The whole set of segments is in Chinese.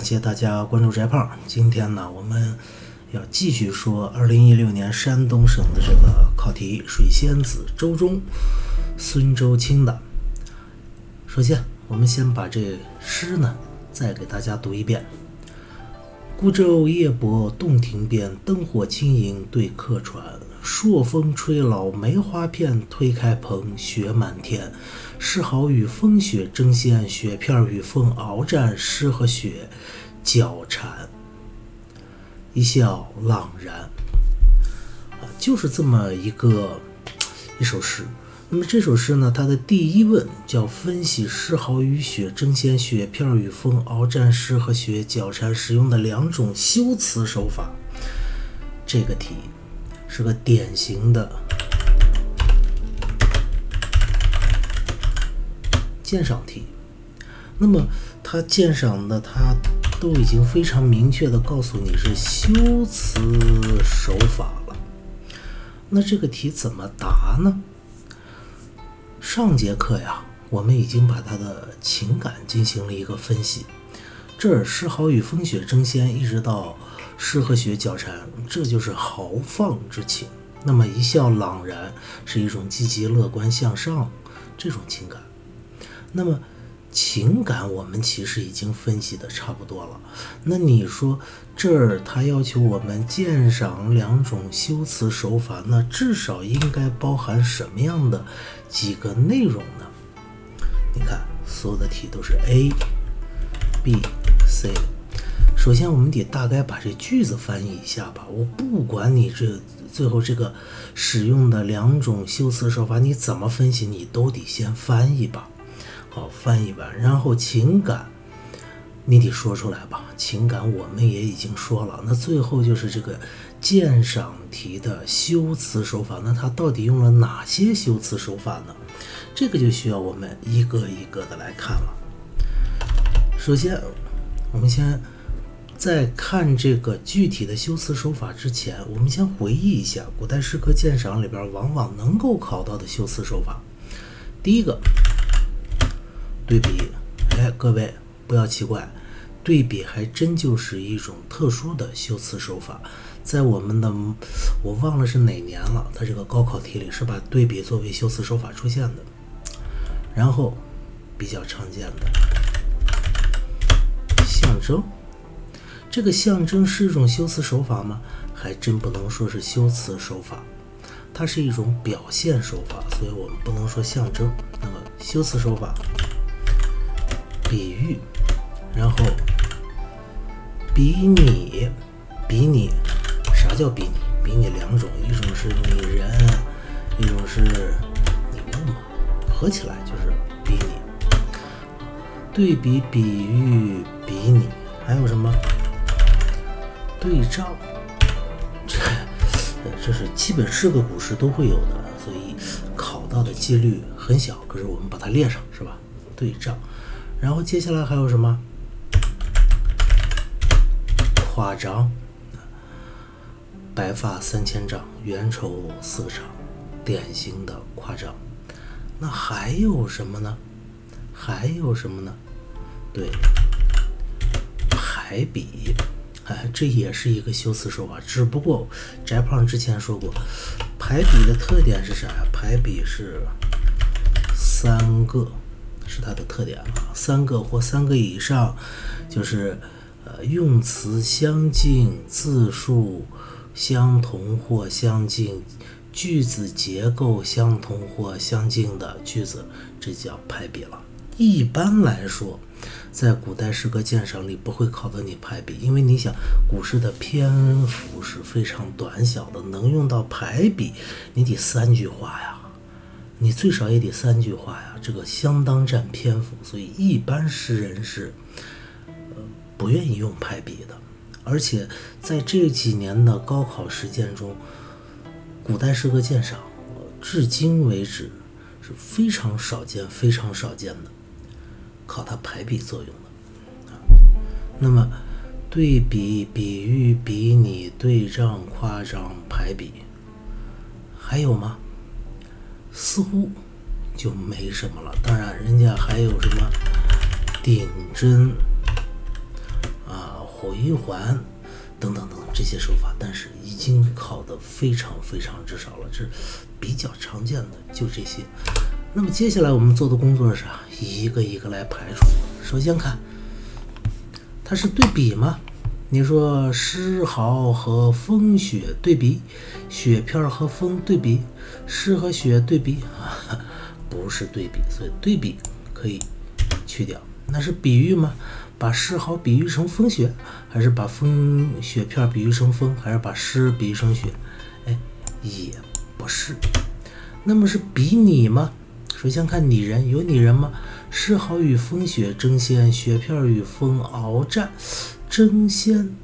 感谢大家关注翟胖。今天呢，我们要继续说二零一六年山东省的这个考题《水仙子·周中》，孙周清的。首先，我们先把这诗呢再给大家读一遍：孤舟夜泊洞庭边，灯火轻盈对客船。朔风吹老梅花片，推开蓬雪满天。诗豪与风雪争先，雪片与风鏖战，诗和雪交缠。一笑朗然，啊，就是这么一个一首诗。那么这首诗呢，它的第一问叫分析诗豪与雪争先，雪片与风鏖战，诗和雪交缠使用的两种修辞手法。这个题。是个典型的鉴赏题，那么它鉴赏的，它都已经非常明确的告诉你是修辞手法了。那这个题怎么答呢？上节课呀，我们已经把他的情感进行了一个分析，这儿诗好与风雪争先，一直到。诗和雪交缠，这就是豪放之情。那么一笑朗然，是一种积极乐观向上这种情感。那么情感我们其实已经分析的差不多了。那你说这儿他要求我们鉴赏两种修辞手法，那至少应该包含什么样的几个内容呢？你看，所有的题都是 A、B、C。首先，我们得大概把这句子翻译一下吧。我不管你这最后这个使用的两种修辞手法，你怎么分析，你都得先翻译吧。好，翻译完，然后情感你得说出来吧。情感我们也已经说了。那最后就是这个鉴赏题的修辞手法，那它到底用了哪些修辞手法呢？这个就需要我们一个一个的来看了。首先，我们先。在看这个具体的修辞手法之前，我们先回忆一下古代诗歌鉴赏里边往往能够考到的修辞手法。第一个，对比。哎，各位不要奇怪，对比还真就是一种特殊的修辞手法。在我们的我忘了是哪年了，它这个高考题里是把对比作为修辞手法出现的。然后比较常见的象征。这个象征是一种修辞手法吗？还真不能说是修辞手法，它是一种表现手法，所以我们不能说象征。那么修辞手法，比喻，然后比拟，比拟，啥叫比拟？比拟两种，一种是拟人，一种是拟物嘛，合起来就是比拟。对比、比喻、比拟，还有什么？对仗，这这是基本是个古诗都会有的，所以考到的几率很小。可是我们把它列上，是吧？对仗，然后接下来还有什么？夸张，白发三千丈，缘愁似个长，典型的夸张。那还有什么呢？还有什么呢？对，排比。哎，这也是一个修辞手法，只不过翟胖之前说过，排比的特点是啥呀？排比是三个，是它的特点啊，三个或三个以上，就是呃用词相近、字数相同或相近、句子结构相同或相近的句子，这叫排比了。一般来说。在古代诗歌鉴赏里不会考到你排比，因为你想古诗的篇幅是非常短小的，能用到排比，你得三句话呀，你最少也得三句话呀，这个相当占篇幅，所以一般诗人是呃不愿意用排比的。而且在这几年的高考实践中，古代诗歌鉴赏至今为止是非常少见、非常少见的。靠它排比作用的啊，那么对比、比喻、比拟、对仗、夸张、排比，还有吗？似乎就没什么了。当然，人家还有什么顶针啊回环等等等等这些手法，但是已经考的非常非常之少了，这比较常见的就这些。那么接下来我们做的工作是啥？一个一个来排除。首先看，它是对比吗？你说诗豪和风雪对比，雪片和风对比，诗和雪对比啊，不是对比，所以对比可以去掉。那是比喻吗？把诗豪比喻成风雪，还是把风雪片比喻成风，还是把诗比喻成雪？哎，也不是。那么是比拟吗？首先看拟人，有拟人吗？诗豪与风雪争先，雪片与风鏖战。争先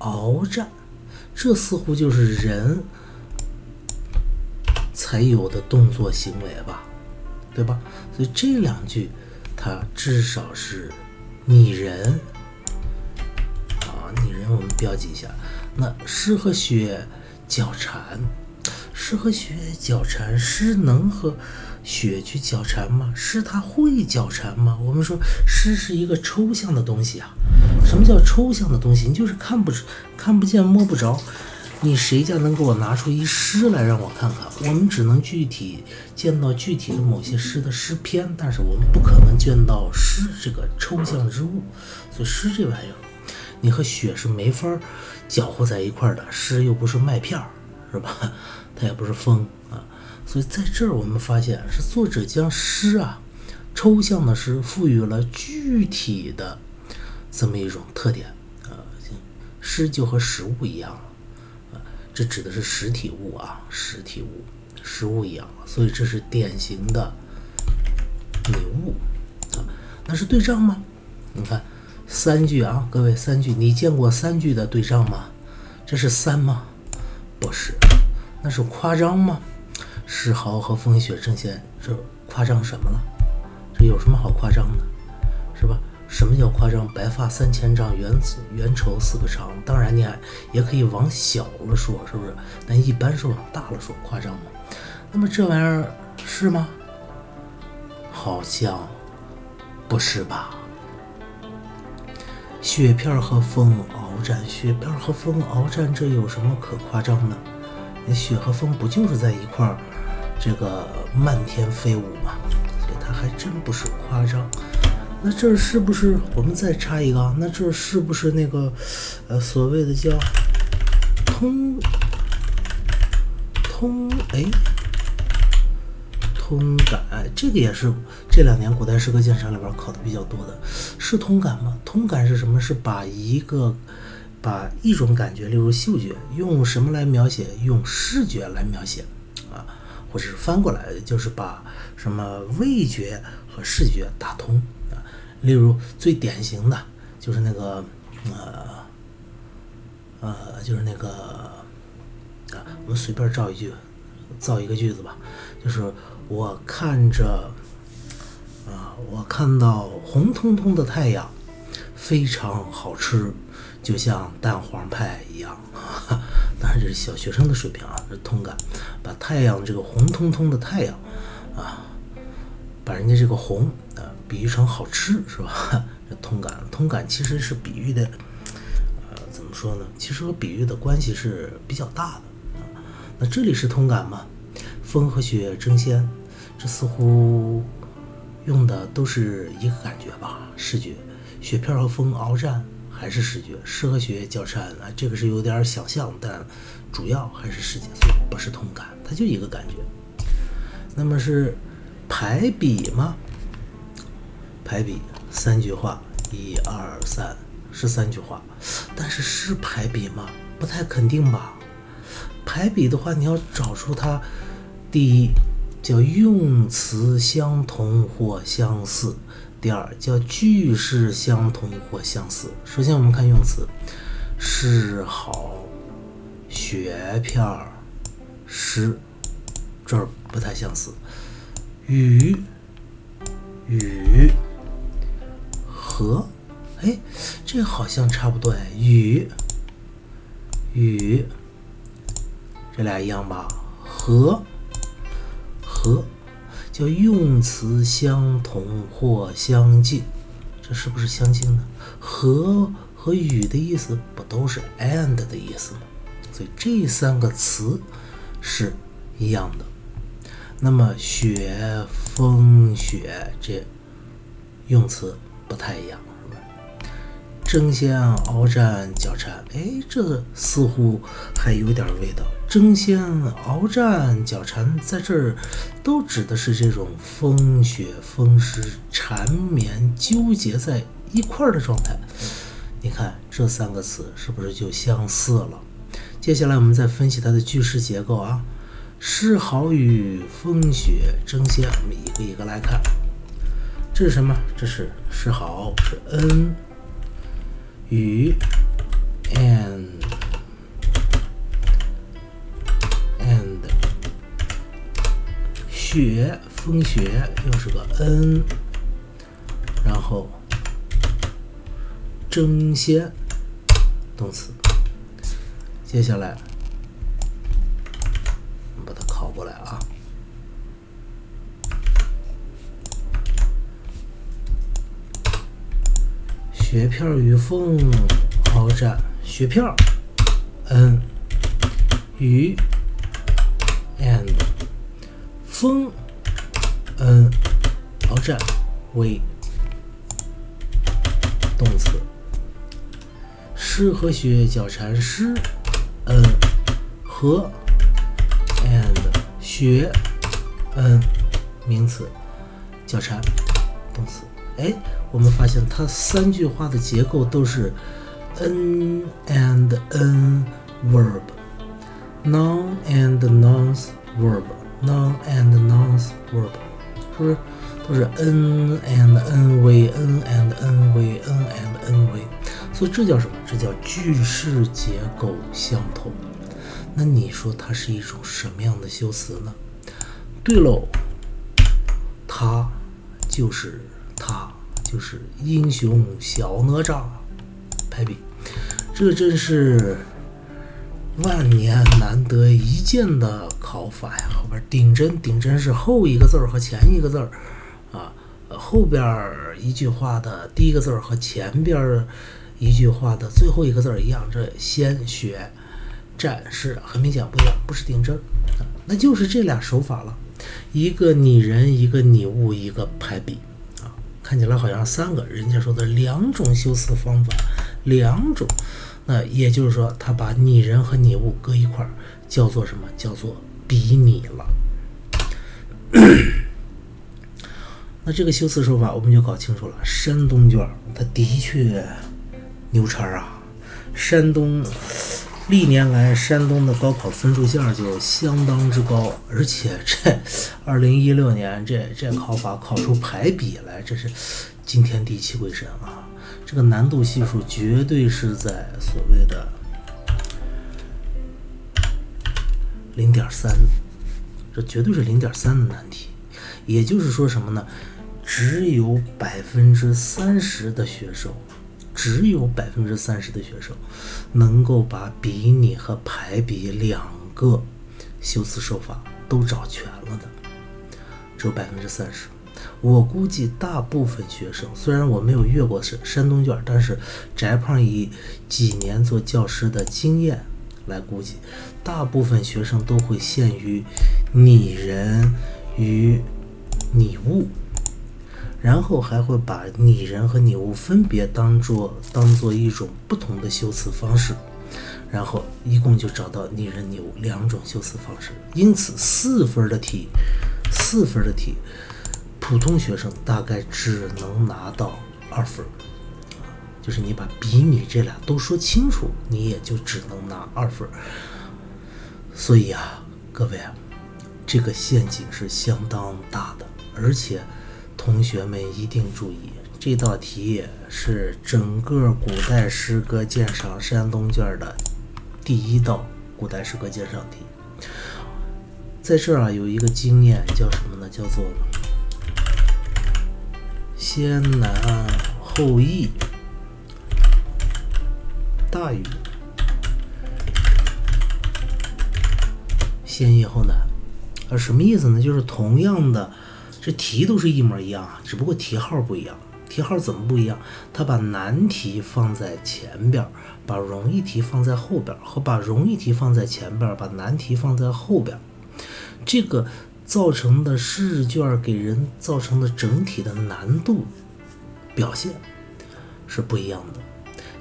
鏖战，这似乎就是人才有的动作行为吧，对吧？所以这两句它至少是拟人啊，拟人我们标记一下。那诗和雪交缠，诗和雪交缠，诗能和雪去交缠吗？诗它会交缠吗？我们说诗是一个抽象的东西啊。什么叫抽象的东西？你就是看不看不见摸不着。你谁家能给我拿出一诗来让我看看？我们只能具体见到具体的某些诗的诗篇，但是我们不可能见到诗这个抽象之物。所以诗这玩意儿，你和雪是没法搅和在一块儿的。诗又不是麦片儿，是吧？它也不是风啊。所以在这儿我们发现是作者将诗啊，抽象的诗赋予了具体的。这么一种特点啊，诗就和实物一样了啊，这指的是实体物啊，实体物，实物一样了，所以这是典型的拟物啊。那是对仗吗？你看三句啊，各位三句，你见过三句的对仗吗？这是三吗？不是，那是夸张吗？诗豪和风雪争先，这夸张什么了？这有什么好夸张的，是吧？什么叫夸张？白发三千丈，缘缘愁似个长。当然，你还也可以往小了说，是不是？但一般是往大了说，夸张嘛。那么这玩意儿是吗？好像不是吧？雪片和风鏖战，雪片和风鏖战，这有什么可夸张的？那雪和风不就是在一块儿，这个漫天飞舞吗？所以它还真不是夸张。那这是不是我们再插一个啊？那这是不是那个，呃，所谓的叫通通哎通感？这个也是这两年古代诗歌鉴赏里边考的比较多的，是通感吗？通感是什么？是把一个把一种感觉，例如嗅觉，用什么来描写？用视觉来描写，或者是翻过来，就是把什么味觉和视觉打通啊。例如最典型的就是那个呃呃，就是那个啊，我们随便造一句，造一个句子吧，就是我看着啊，我看到红彤彤的太阳，非常好吃，就像蛋黄派一样。当然这是小学生的水平啊，这通感，把太阳这个红彤彤的太阳啊，把人家这个红啊。比喻成好吃是吧？这通感，通感其实是比喻的，呃，怎么说呢？其实和比喻的关系是比较大的。那这里是通感吗？风和雪争先，这似乎用的都是一个感觉吧？视觉，雪片和风鏖战还是视觉，诗和学交缠啊，这个是有点想象，但主要还是视觉，所以不是通感，它就一个感觉。那么是排比吗？排比三句话，一二三是三句话，但是是排比吗？不太肯定吧。排比的话，你要找出它，第一叫用词相同或相似，第二叫句式相同或相似。首先我们看用词，是好，雪片儿，诗这儿不太相似，雨雨。和，哎，这好像差不多哎。与，与，这俩一样吧？和，和，叫用词相同或相近，这是不是相近呢？和和与的意思不都是 and 的意思吗？所以这三个词是一样的。那么雪、风、雪这用词不太一样，争先、鏖战、交缠，哎，这似乎还有点味道。争先、鏖战、交缠，在这儿都指的是这种风雪、风湿缠绵纠结在一块儿的状态。你看这三个词是不是就相似了？接下来我们再分析它的句式结构啊。诗好与风雪争先，我们一个一个来看。这是什么？这是诗好，是 n 与 and and 雪风雪又是个 n，然后争先动词。接下来我们把它考。过来啊！雪片与风鏖战，雪片，n 与 and 风，n 鏖战为动词，诗和雪交缠，诗，n 和 and。雪，嗯，名词，交缠，动词。哎，我们发现它三句话的结构都是 n and n verb，noun and nouns verb，noun and nouns verb，是不是？都是 n and n v n and n v n and n v？，所以这叫什么？这叫句式结构相同。那你说它是一种什么样的修辞呢？对喽，它就是它就是英雄小哪吒，排比，这真是万年难得一见的考法呀！后边顶针顶针是后一个字儿和前一个字儿啊，后边一句话的第一个字儿和前边一句话的最后一个字儿一样，这先学。展示很明显不一样，不是顶针，那就是这俩手法了，一个拟人，一个拟物，一个排比，看起来好像三个人家说的两种修辞方法，两种，那也就是说他把拟人和拟物搁一块儿，叫做什么？叫做比拟了。那这个修辞手法我们就搞清楚了，山东卷它的确牛叉啊，山东。历年来，山东的高考分数线就相当之高，而且这 二零一六年这这考法考出排比来，这是惊天地泣鬼神啊！这个难度系数绝对是在所谓的零点三，这绝对是零点三的难题。也就是说什么呢？只有百分之三十的学生。只有百分之三十的学生能够把比拟和排比两个修辞手法都找全了的，只有百分之三十。我估计大部分学生，虽然我没有越过山山东卷，但是翟胖以几年做教师的经验来估计，大部分学生都会陷于拟人与拟物。然后还会把拟人和拟物分别当做当做一种不同的修辞方式，然后一共就找到拟人拟物两种修辞方式。因此四分的题，四分的题，普通学生大概只能拿到二分，就是你把比拟这俩都说清楚，你也就只能拿二分。所以啊，各位啊，这个陷阱是相当大的，而且。同学们一定注意，这道题是整个古代诗歌鉴赏山东卷的第一道古代诗歌鉴赏题。在这儿啊，有一个经验叫什么呢？叫做先难后易，大于先易后难。啊，什么意思呢？就是同样的。这题都是一模一样啊，只不过题号不一样。题号怎么不一样？他把难题放在前边，把容易题放在后边，和把容易题放在前边，把难题放在后边，这个造成的试卷给人造成的整体的难度表现是不一样的。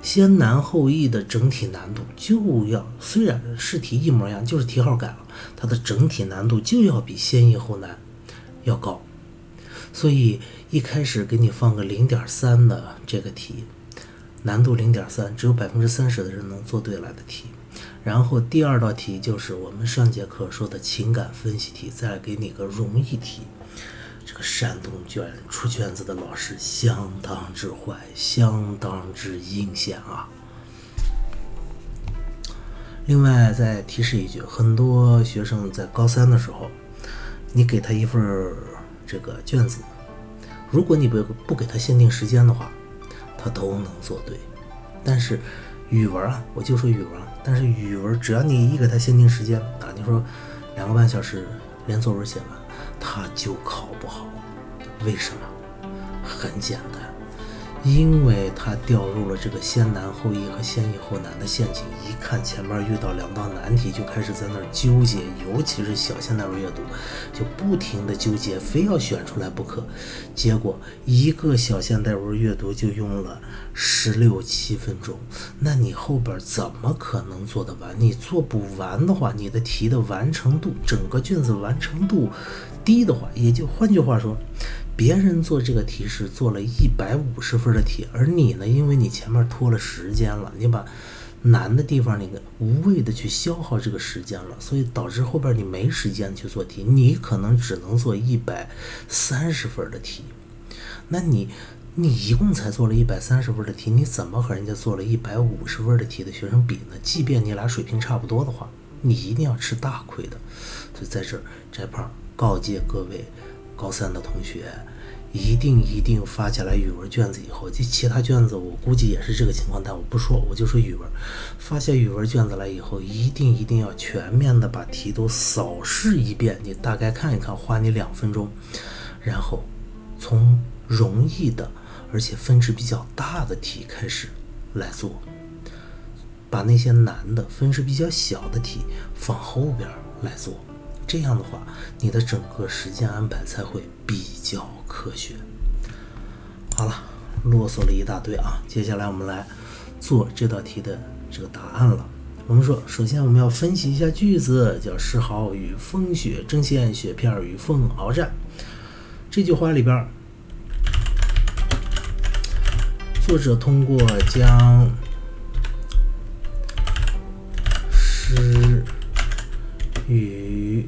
先难后易的整体难度就要，虽然试题一模一样，就是题号改了，它的整体难度就要比先易后难要高。所以一开始给你放个零点三的这个题，难度零点三，只有百分之三十的人能做对来的题。然后第二道题就是我们上节课说的情感分析题，再给你个容易题。这个山东卷出卷子的老师相当之坏，相当之阴险啊！另外再提示一句，很多学生在高三的时候，你给他一份这个卷子，如果你不不给他限定时间的话，他都能做对。但是语文啊，我就说语文，但是语文只要你一给他限定时间啊，你说两个半小时连作文写完。他就考不好，为什么？很简单，因为他掉入了这个先难后易和先易后难的陷阱。一看前面遇到两道难题，就开始在那儿纠结，尤其是小现代文阅读，就不停的纠结，非要选出来不可。结果一个小现代文阅读就用了十六七分钟，那你后边怎么可能做得完？你做不完的话，你的题的完成度，整个卷子完成度。低的话，也就换句话说，别人做这个题是做了一百五十分的题，而你呢，因为你前面拖了时间了，你把难的地方那个无谓的去消耗这个时间了，所以导致后边你没时间去做题，你可能只能做一百三十分的题。那你你一共才做了一百三十分的题，你怎么和人家做了一百五十分的题的学生比呢？即便你俩水平差不多的话，你一定要吃大亏的。所以在这儿翟胖。告诫各位高三的同学，一定一定发下来语文卷子以后，这其他卷子我估计也是这个情况，但我不说，我就说语文，发下语文卷子来以后，一定一定要全面的把题都扫视一遍，你大概看一看，花你两分钟，然后从容易的而且分值比较大的题开始来做，把那些难的分值比较小的题放后边来做。这样的话，你的整个时间安排才会比较科学。好了，啰嗦了一大堆啊，接下来我们来做这道题的这个答案了。我们说，首先我们要分析一下句子，叫“世豪与风雪争先，雪片与风鏖战”。这句话里边，作者通过将诗与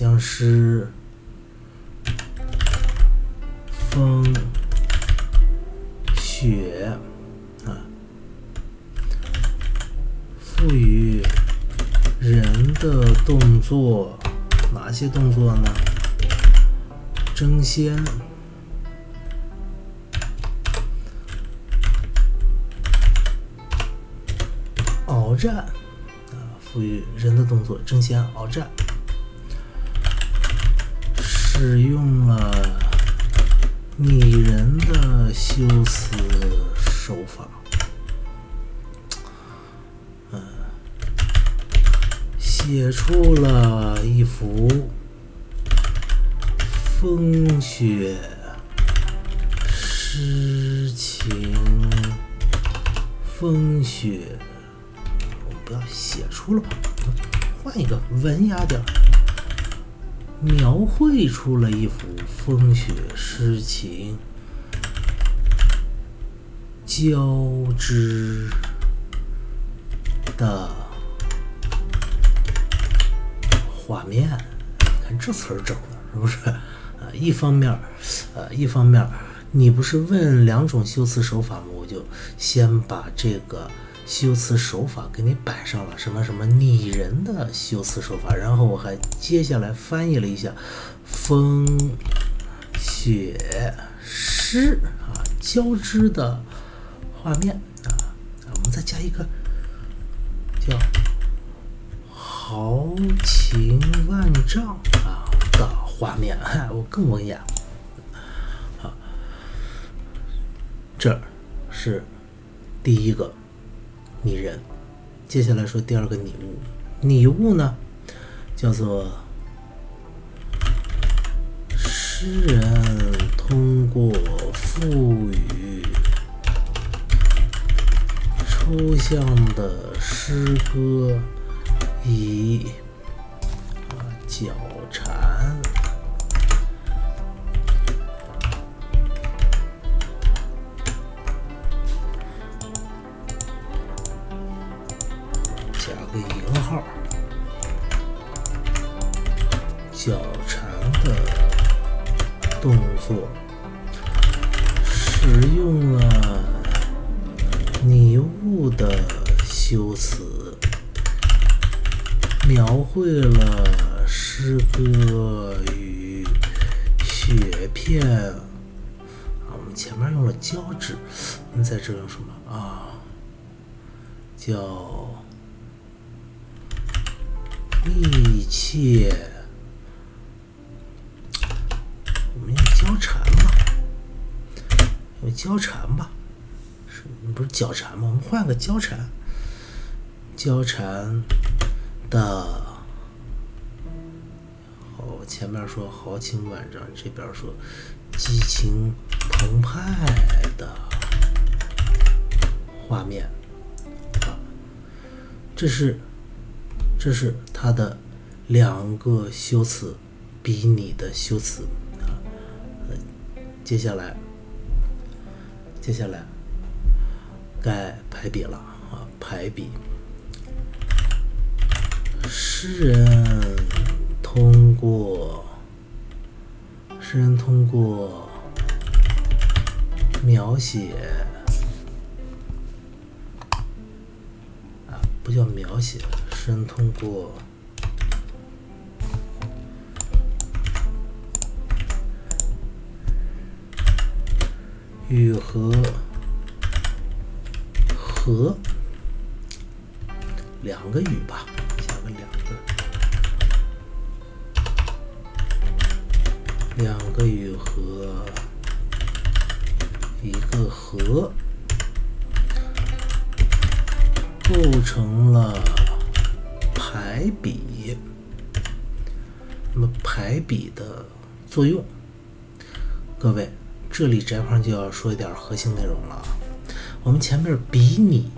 僵尸、风、雪啊赋予人的动作，哪些动作呢？争先、鏖战啊，赋予人的动作争先鏖战。使用了拟人的修辞手法，嗯，写出了一幅风雪诗情，风雪，我不要写出了吧，换一个文雅点儿。描绘出了一幅风雪诗情交织的画面。看这词儿整的是不是？啊，一方面，呃，一方面，你不是问两种修辞手法吗？我就先把这个。修辞手法给你摆上了什么什么拟人的修辞手法，然后我还接下来翻译了一下风雪诗啊交织的画面。啊，我们再加一个叫豪情万丈啊的画面，我更文雅。好，这是第一个。拟人，接下来说第二个拟物。拟物呢，叫做诗人通过赋予抽象的诗歌以啊角叫。密切，我们用交缠吧，用交缠吧，是不是交缠吗？我们换个交缠，交缠的，好，前面说豪情万丈，这边说激情澎湃的画面，这是。这是它的两个修辞，比拟的修辞啊。接下来，接下来该排比了啊，排比。诗人通过，诗人通过描写不叫描写。是通过雨和和两个雨吧，加个两个，两个雨和一个和构成了。排比，那么排比的作用，各位，这里翟胖就要说一点核心内容了。我们前面比拟、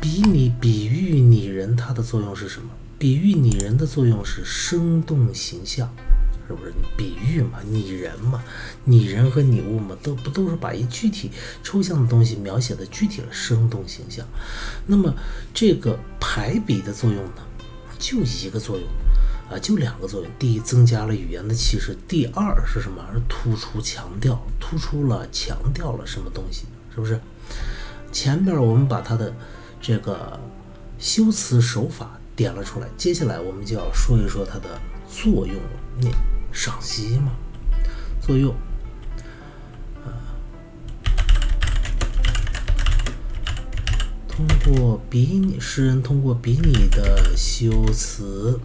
比拟、比喻拟人，它的作用是什么？比喻拟人的作用是生动形象，不是？比喻嘛，拟人嘛，拟人和拟物嘛，都不都是把一具体抽象的东西描写的具体了，生动形象。那么这个排比的作用呢？就一个作用，啊，就两个作用。第一，增加了语言的气势；第二是什么？是突出、强调，突出了、强调了什么东西？是不是？前边我们把它的这个修辞手法点了出来，接下来我们就要说一说它的作用。你赏析嘛，作用。通过比拟，诗人通过比拟的修辞，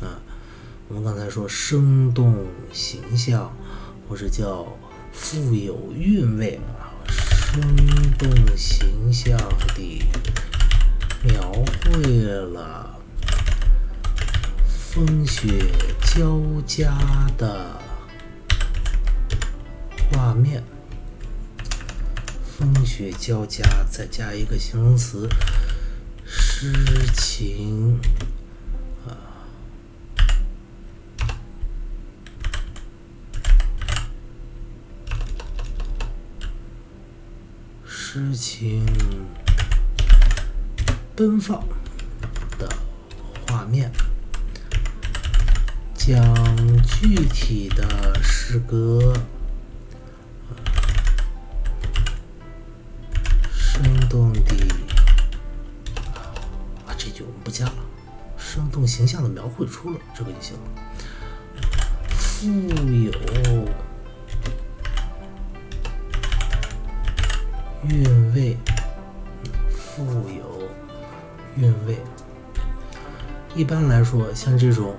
啊，我们刚才说生动形象，或者叫富有韵味啊，生动形象地描绘了风雪交加的画面。风雪交加，再加一个形容词，诗情啊，诗情奔放的画面，讲具体的诗歌。生动的啊，这句我们不加了，生动形象的描绘出了这个就行了。富有韵味，富有韵味。一般来说，像这种，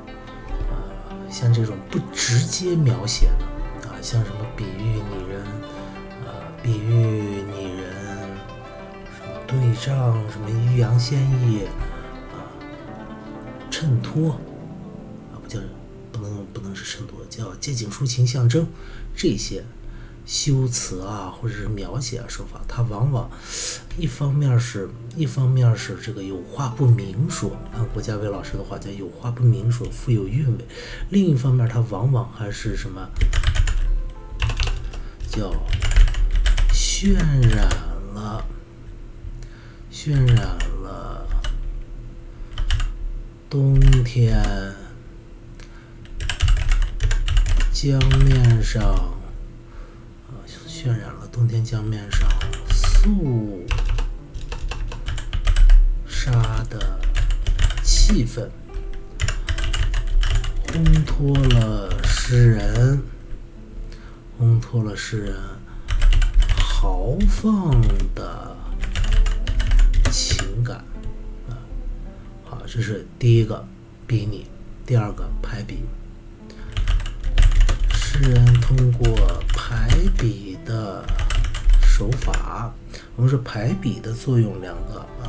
像这种不直接描写的啊，像什么比喻拟人，啊，比喻拟人，什么对仗，什么欲扬先抑啊，衬托啊，不叫不能不能是衬托，叫借景抒情象征这些。修辞啊，或者是描写啊手法，它往往一方面是一方面是这个有话不明说，按郭家伟老师的话叫有话不明说，富有韵味；另一方面，它往往还是什么叫渲染了渲染了冬天江面上。渲染了冬天江面上肃杀的气氛，烘托了诗人，烘托了诗人豪放的情感啊！好，这是第一个比拟，第二个排比。诗人通过排比的手法，我们说排比的作用两个啊，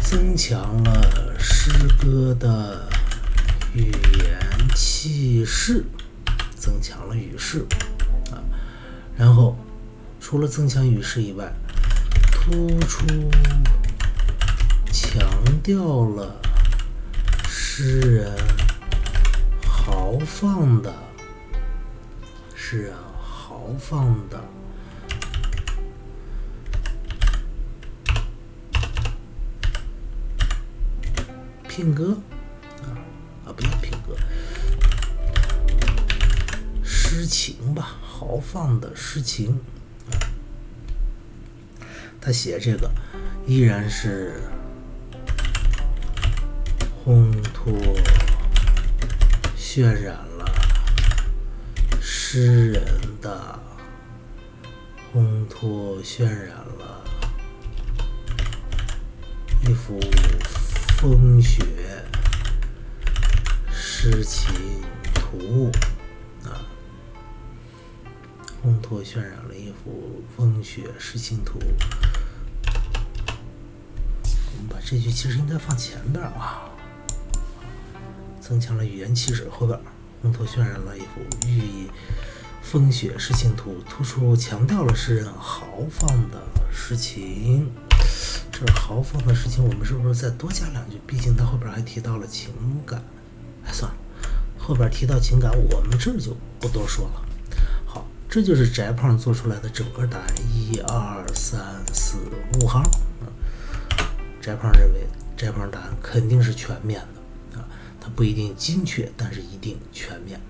增强了诗歌的语言气势，增强了语势啊，然后除了增强语势以外，突出强调了诗人。豪放的，是啊，豪放的品格啊啊，不叫品格，诗情吧，豪放的诗情。他写这个依然是烘托。渲染了诗人的烘托，渲染了一幅风雪诗情图啊，烘托渲染了一幅风雪诗情图。我们把这句其实应该放前边啊。增强了语言气势，后边烘托渲染了一幅寓意风雪诗情图，突出强调了诗人豪放的诗情。这豪放的诗情，我们是不是再多加两句？毕竟他后边还提到了情感。哎，算了，后边提到情感，我们这就不多说了。好，这就是翟胖做出来的整个答案，一二三四五行。翟胖认为，翟胖答案肯定是全面的。不一定精确，但是一定全面。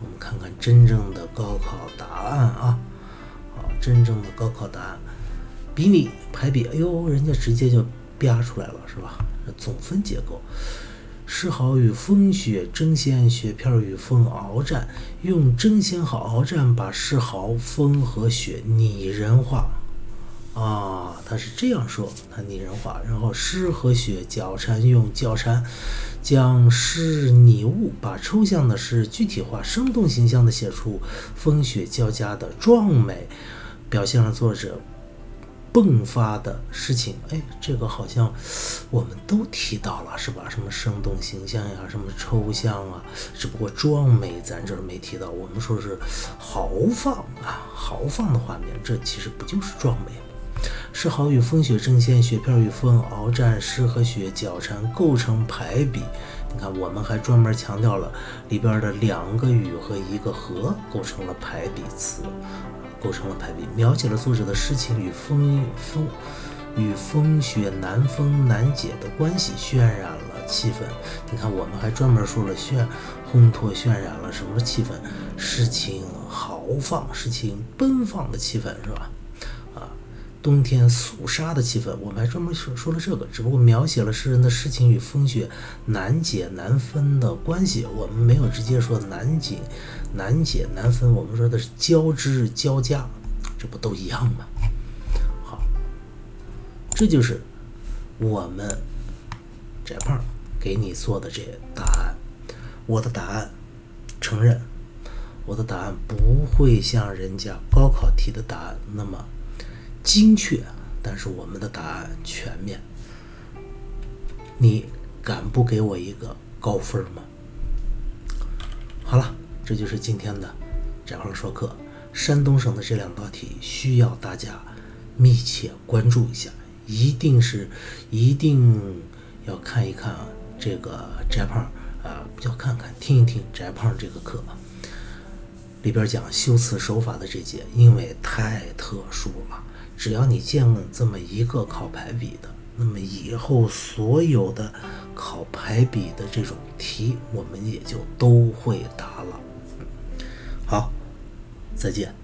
我们看看真正的高考答案啊！好，真正的高考答案，比拟排比，哎呦，人家直接就标出来了，是吧？总分结构，诗豪与风雪争先，雪片与风鏖战，用争先和鏖战把诗豪、风和雪拟人化。啊，他是这样说，他拟人化，然后诗和雪交缠，用交缠将诗拟物，把抽象的诗具体化，生动形象地写出风雪交加的壮美，表现了作者迸发的诗情。哎，这个好像我们都提到了，是吧？什么生动形象呀，什么抽象啊，只不过壮美咱这儿没提到。我们说是豪放啊，豪放的画面，这其实不就是壮美吗？诗豪与风雪争先，雪片与风鏖战，诗和雪交缠，构成排比。你看，我们还专门强调了里边的两个雨和一个和，构成了排比词，构成了排比，描写了作者的诗情与风风与风雪难分难解的关系，渲染了气氛。你看，我们还专门说了渲烘托渲染了什么气氛？诗情豪放，诗情奔放的气氛，是吧？冬天肃杀的气氛，我们还专门说说了这个，只不过描写了诗人的诗情与风雪难解难分的关系，我们没有直接说难解难解难分，我们说的是交织交加，这不都一样吗？好，这就是我们翟胖给你做的这答案，我的答案承认我的答案不会像人家高考题的答案那么精确，但是我们的答案全面。你敢不给我一个高分吗？好了，这就是今天的翟胖说课。山东省的这两道题需要大家密切关注一下，一定是一定要看一看这个翟胖啊，要看看听一听翟胖这个课里边讲修辞手法的这节，因为太特殊了。只要你见了这么一个考排比的，那么以后所有的考排比的这种题，我们也就都会答了。好。再见。